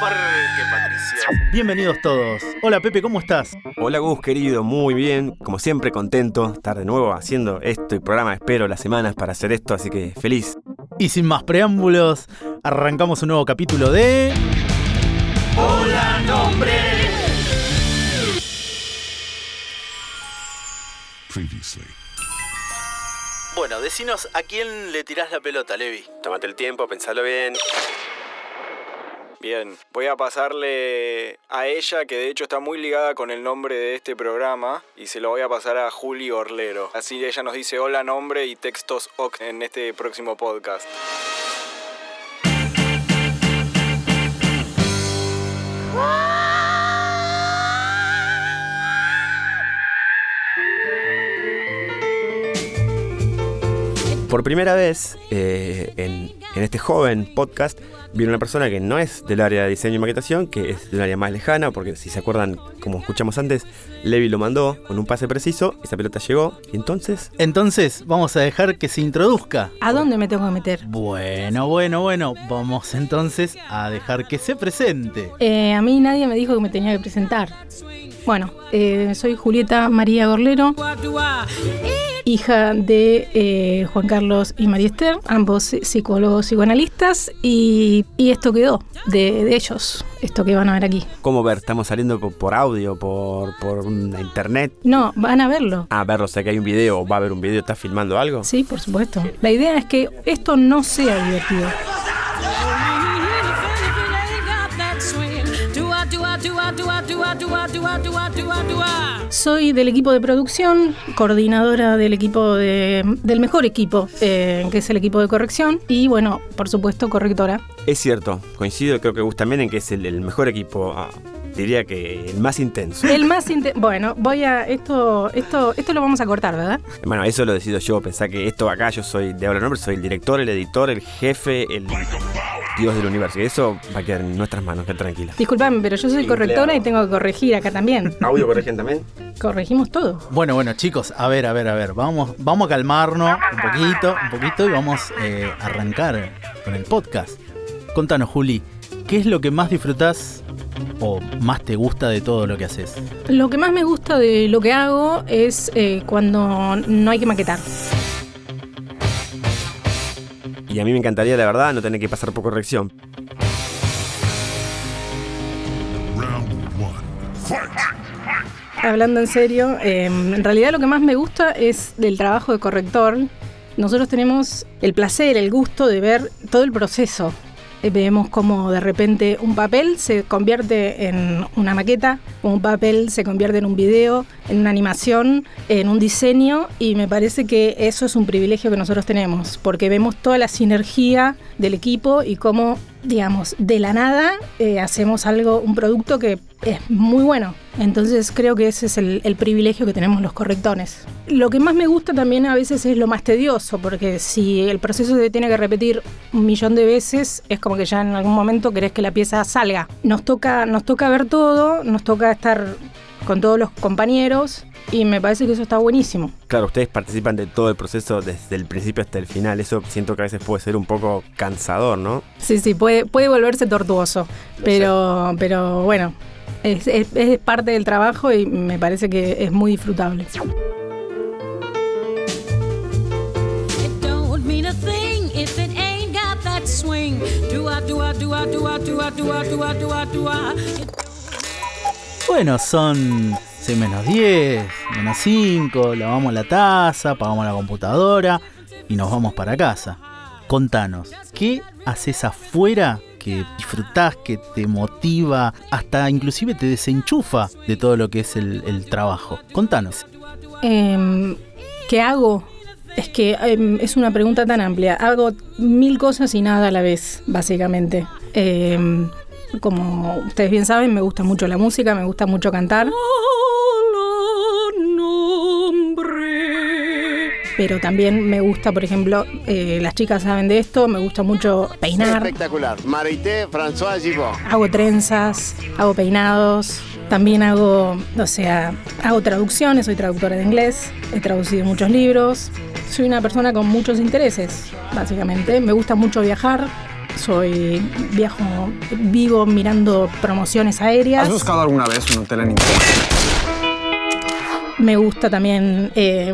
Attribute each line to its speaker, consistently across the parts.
Speaker 1: Parque Patricio.
Speaker 2: Bienvenidos todos. Hola Pepe, ¿cómo estás?
Speaker 3: Hola Gus, querido, muy bien. Como siempre, contento de estar de nuevo haciendo esto y programa. Espero las semanas para hacer esto, así que feliz.
Speaker 2: Y sin más preámbulos, arrancamos un nuevo capítulo de...
Speaker 1: Hola, nombre.
Speaker 4: Previously.
Speaker 1: Bueno, decinos a quién le tirás la pelota, Levi.
Speaker 3: Tómate el tiempo, pensalo bien.
Speaker 5: Bien, voy a pasarle a ella, que de hecho está muy ligada con el nombre de este programa, y se lo voy a pasar a Juli Orlero. Así ella nos dice hola nombre y textos en este próximo podcast.
Speaker 3: Por primera vez eh, en, en este joven podcast viene una persona que no es del área de diseño y maquetación, que es de un área más lejana, porque si se acuerdan, como escuchamos antes, Levi lo mandó con un pase preciso, esa pelota llegó, y entonces
Speaker 2: Entonces, vamos a dejar que se introduzca.
Speaker 6: ¿A dónde me tengo que meter?
Speaker 2: Bueno, bueno, bueno, vamos entonces a dejar que se presente.
Speaker 6: Eh, a mí nadie me dijo que me tenía que presentar. Bueno, eh, soy Julieta María Gorlero, hija de eh, Juan Carlos y María Esther, ambos psicólogos psicoanalistas, y, y esto quedó de, de ellos, esto que van a ver aquí.
Speaker 3: ¿Cómo ver? ¿Estamos saliendo por, por audio, por, por internet?
Speaker 6: No, van a verlo.
Speaker 3: Ah, verlo, o sea que hay un video, va a haber un video, ¿estás filmando algo?
Speaker 6: Sí, por supuesto. La idea es que esto no sea divertido. Soy del equipo de producción, coordinadora del equipo de- del mejor equipo, eh, que es el equipo de corrección, y bueno, por supuesto, correctora.
Speaker 3: Es cierto, coincido, creo que Gus también en que es el, el mejor equipo, ah, diría que el más intenso.
Speaker 6: El más inte- bueno, voy a esto, esto, esto lo vamos a cortar, ¿verdad?
Speaker 3: Bueno, eso lo decido yo, pensá que esto acá yo soy de hablar nombre, soy el director, el editor, el jefe, el dios del universo. Y eso va a quedar en nuestras manos, que tranquila.
Speaker 6: Disculpame, pero yo soy correctora y tengo que corregir acá también.
Speaker 3: ¿Audio corrigen también?
Speaker 6: Corregimos todo.
Speaker 2: Bueno, bueno, chicos, a ver, a ver, a ver, vamos, vamos a calmarnos un poquito, un poquito y vamos eh, a arrancar con el podcast. Contanos, Juli, ¿qué es lo que más disfrutás o más te gusta de todo lo que haces?
Speaker 6: Lo que más me gusta de lo que hago es eh, cuando no hay que maquetar.
Speaker 3: Y a mí me encantaría, la verdad, no tener que pasar por corrección.
Speaker 6: Hablando en serio, eh, en realidad lo que más me gusta es del trabajo de corrector. Nosotros tenemos el placer, el gusto de ver todo el proceso. Eh, Vemos cómo de repente un papel se convierte en una maqueta, un papel se convierte en un video, en una animación, en un diseño y me parece que eso es un privilegio que nosotros tenemos porque vemos toda la sinergia del equipo y cómo, digamos, de la nada eh, hacemos algo, un producto que es muy bueno. Entonces creo que ese es el, el privilegio que tenemos los correctones. Lo que más me gusta también a veces es lo más tedioso, porque si el proceso se tiene que repetir un millón de veces, es como que ya en algún momento querés que la pieza salga. Nos toca, nos toca ver todo, nos toca estar con todos los compañeros y me parece que eso está buenísimo.
Speaker 3: Claro, ustedes participan de todo el proceso desde el principio hasta el final. Eso siento que a veces puede ser un poco cansador, ¿no?
Speaker 6: Sí, sí, puede, puede volverse tortuoso, pero, pero bueno, es, es, parte del trabajo y me parece que es muy disfrutable.
Speaker 2: Bueno, son 6 menos 10, menos 5, lavamos la taza, apagamos la computadora y nos vamos para casa. Contanos, ¿qué haces afuera que disfrutás, que te motiva, hasta inclusive te desenchufa de todo lo que es el, trabajo? Contanos.
Speaker 6: Em, ¿Qué hago? Es que em, es una pregunta tan amplia. Hago mil cosas y nada a la vez, básicamente. Em, como ustedes bien saben, me gusta mucho la música, me gusta mucho cantar. Pero también me gusta, por ejemplo, eh, las chicas saben de esto, me gusta mucho peinar.
Speaker 7: Espectacular. Marité François Gibon.
Speaker 6: hago trenzas, hago peinados, también hago, o sea, hago traducciones, soy traductora de inglés, he traducido muchos libros, soy una persona con muchos intereses, básicamente, me gusta mucho viajar, soy viajo, vivo mirando promociones aéreas.
Speaker 8: ¿Has buscado alguna vez un hotel en internet?
Speaker 6: Me gusta también, eh,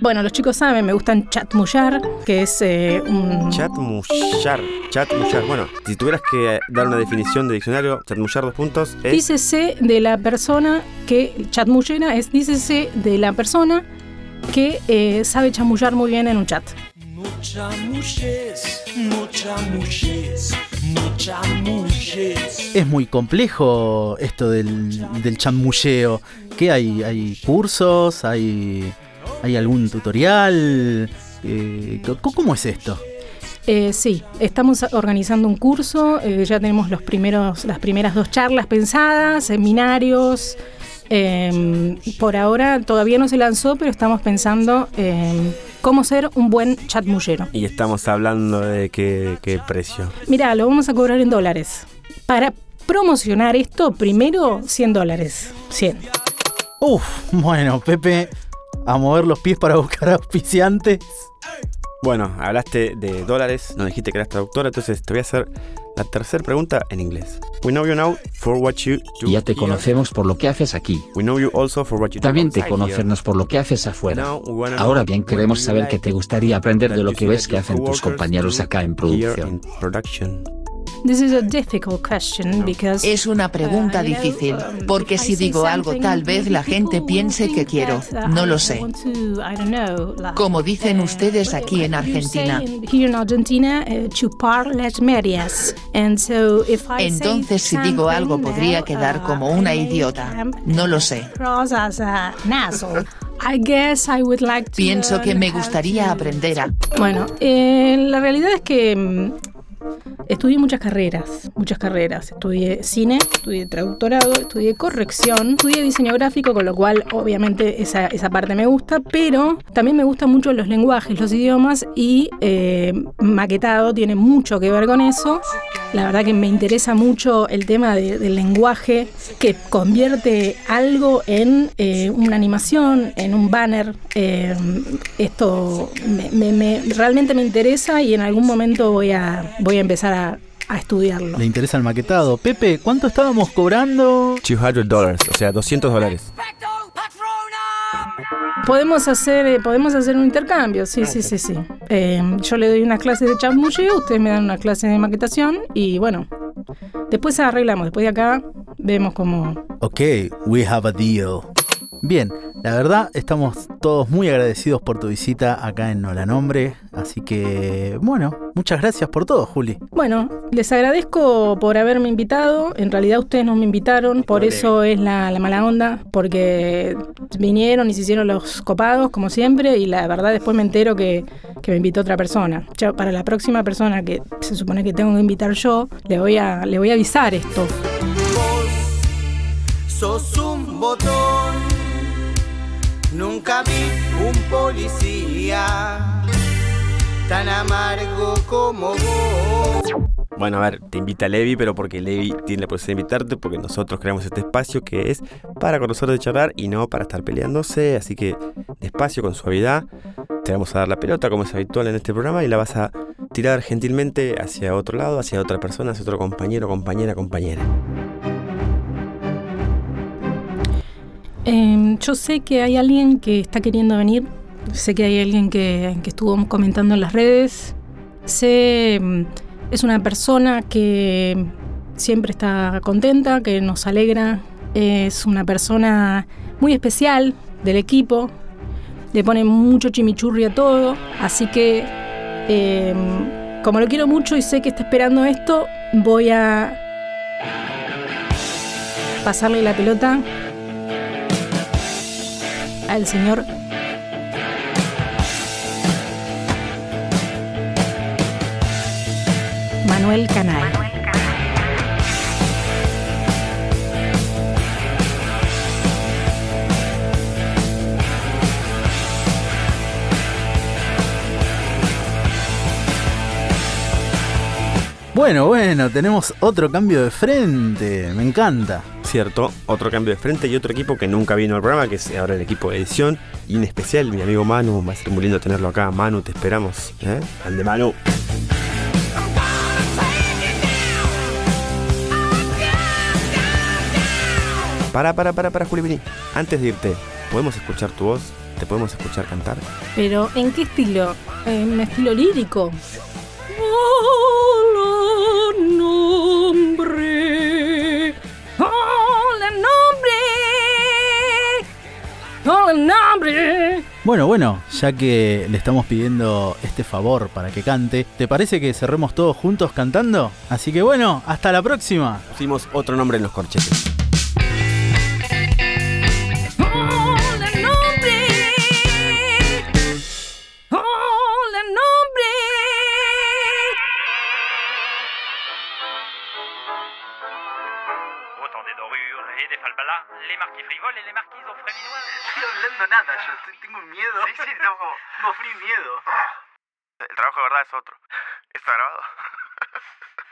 Speaker 6: bueno, los chicos saben, me gustan chatmullar, que es eh, un...
Speaker 3: Chatmullar. Chatmullar. Bueno, si tuvieras que dar una definición de diccionario, chatmullar dos puntos es.
Speaker 6: Dícese de la persona que, chatmullera es dícese de la persona que eh, sabe chamullar muy bien en un chat.
Speaker 9: No chamulles, no chamulles, no chamulles.
Speaker 2: Es muy complejo esto del, del chamulleo. ¿Qué hay? ¿Hay cursos? ¿Hay, hay algún tutorial? Eh, ¿Cómo es esto?
Speaker 6: Eh, sí, estamos organizando un curso, eh, ya tenemos los primeros, las primeras dos charlas pensadas, seminarios. eh, por ahora todavía no se lanzó, pero estamos pensando en cómo ser un buen chatmullero.
Speaker 3: Y estamos hablando de qué, qué precio.
Speaker 6: Mira, lo vamos a cobrar en dólares. Para promocionar esto, primero 100 dólares. 100.
Speaker 2: Uf, bueno, Pepe, a mover los pies para buscar auspiciantes.
Speaker 3: Bueno, hablaste de dólares, nos dijiste que eras traductora, entonces te voy a hacer la tercera pregunta en inglés. We know you now for what you do
Speaker 10: Ya te
Speaker 3: here.
Speaker 10: conocemos por lo que haces aquí.
Speaker 3: We know you also for what you do
Speaker 10: También te conocernos por lo que haces afuera. Ahora bien, queremos saber
Speaker 3: like
Speaker 10: qué te gustaría aprender de lo que ves que hacen tus compañeros acá en
Speaker 3: here
Speaker 10: producción.
Speaker 3: In production.
Speaker 6: This is a difficult question because
Speaker 11: Es una pregunta
Speaker 6: Uh,
Speaker 11: difícil,
Speaker 6: um,
Speaker 11: porque
Speaker 6: if I
Speaker 11: si
Speaker 6: say
Speaker 11: digo algo
Speaker 6: something,
Speaker 11: tal vez la
Speaker 6: maybe
Speaker 11: gente
Speaker 6: people
Speaker 11: piense que
Speaker 6: think
Speaker 11: quiero. No
Speaker 6: I
Speaker 11: lo sé.
Speaker 6: want to, I don't know, like,
Speaker 11: Como dicen ustedes aquí en Argentina.
Speaker 6: say in- here in Argentina, chupar las medias. And so if I say
Speaker 11: Entonces si digo algo
Speaker 6: something
Speaker 11: podría quedar como
Speaker 6: I
Speaker 11: una idiota. No lo sé.
Speaker 6: across as a nasal. I guess I would like to
Speaker 11: Pienso que me gustaría
Speaker 6: to-
Speaker 11: aprender a...
Speaker 6: Bueno, eh, la realidad es que mm, estudié muchas carreras, muchas carreras. Estudié cine, estudié traductorado, estudié corrección, estudié diseño gráfico, con lo cual obviamente esa, esa parte me gusta, pero también me gustan mucho los lenguajes, los idiomas y eh, maquetado tiene mucho que ver con eso. La verdad que me interesa mucho el tema de- del lenguaje que convierte algo en eh, una animación, en un banner. Eh, esto me- me- me- realmente me interesa y en algún momento voy a, voy a empezar a, a estudiarlo.
Speaker 2: Le interesa el maquetado. Pepe, ¿cuánto estábamos cobrando?
Speaker 3: 200 dólares, o sea, 200 dólares.
Speaker 6: Podemos hacer, eh, podemos hacer un intercambio, sí, sí, sí, sí. Eh, yo le doy unas clases de chamulleo, ustedes me dan una clase de maquetación y bueno, después arreglamos, después de acá vemos cómo,
Speaker 2: Ok, we have a deal. Bien, la verdad estamos todos muy agradecidos por tu visita acá en Nola Nombre, así que bueno, muchas gracias por todo, Juli.
Speaker 6: Bueno, les agradezco por haberme invitado. En realidad ustedes no me invitaron, por eso es la, la mala onda, porque vinieron y se hicieron los copados, como siempre, y la verdad después me entero que, que me invitó otra persona. Ya para la próxima persona que se supone que tengo que invitar yo, le voy a, le voy a avisar esto.
Speaker 9: Sos un botón, nunca vi un policía tan amargo como vos.
Speaker 3: Bueno, a ver, te invita Levi, pero porque Levi tiene la posibilidad de invitarte, porque nosotros creamos este espacio que es para conocer de charlar y no para estar peleándose. Así que despacio, con suavidad, te vamos a dar la pelota como es habitual en este programa y la vas a tirar gentilmente hacia otro lado, hacia otra persona, hacia otro compañero, compañera, compañera.
Speaker 6: Eh, yo sé que hay alguien que está queriendo venir, sé que hay alguien que, que estuvo comentando en las redes, sé, mm, es una persona que siempre está contenta, que nos alegra, es una persona muy especial del equipo, le pone mucho chimichurri a todo, así que eh, como lo quiero mucho y sé que está esperando esto, voy a pasarle la pelota al señor Manuel Canal.
Speaker 2: Bueno, bueno, tenemos otro cambio de frente, me encanta
Speaker 3: cierto, otro cambio de frente y otro equipo que nunca vino al programa, que es ahora el equipo de edición. Y en especial, mi amigo Manu, va a ser muy lindo tenerlo acá. Manu, te esperamos. ¿eh? Al de Manu. Para, para, para, para, Juli, vení. Antes de irte, ¿podemos escuchar tu voz? ¿Te podemos escuchar cantar?
Speaker 6: Pero, ¿en qué estilo? ¿En estilo lírico? ¡Oh! Hola, nombre.
Speaker 2: Bueno, bueno, ya que le estamos pidiendo este favor para que cante, ¿te parece que cerremos todos juntos cantando? Así que bueno, hasta la próxima.
Speaker 3: Pusimos otro nombre en los corchetes.
Speaker 11: Autant des dorures et des falbalas, les marquis frivoles et les marquises aux fréminoises.
Speaker 12: No estoy hablando nada, yo estoy- tengo un miedo. Sí, sí, tengo como, como frío y miedo.
Speaker 11: El trabajo de verdad es otro. ¿Está grabado?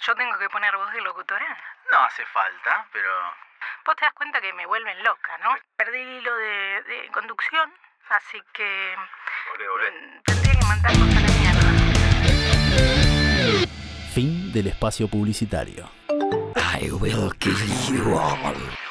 Speaker 6: Yo tengo que poner voz de locutora.
Speaker 12: No hace falta, pero...
Speaker 6: Vos te das cuenta que me vuelven loca, ¿no? Perdí el hilo de, de conducción, así que
Speaker 11: volvé.
Speaker 6: mm, tendría que mandarnos a la mierda.
Speaker 2: Fin del espacio publicitario.
Speaker 10: I will kill you all.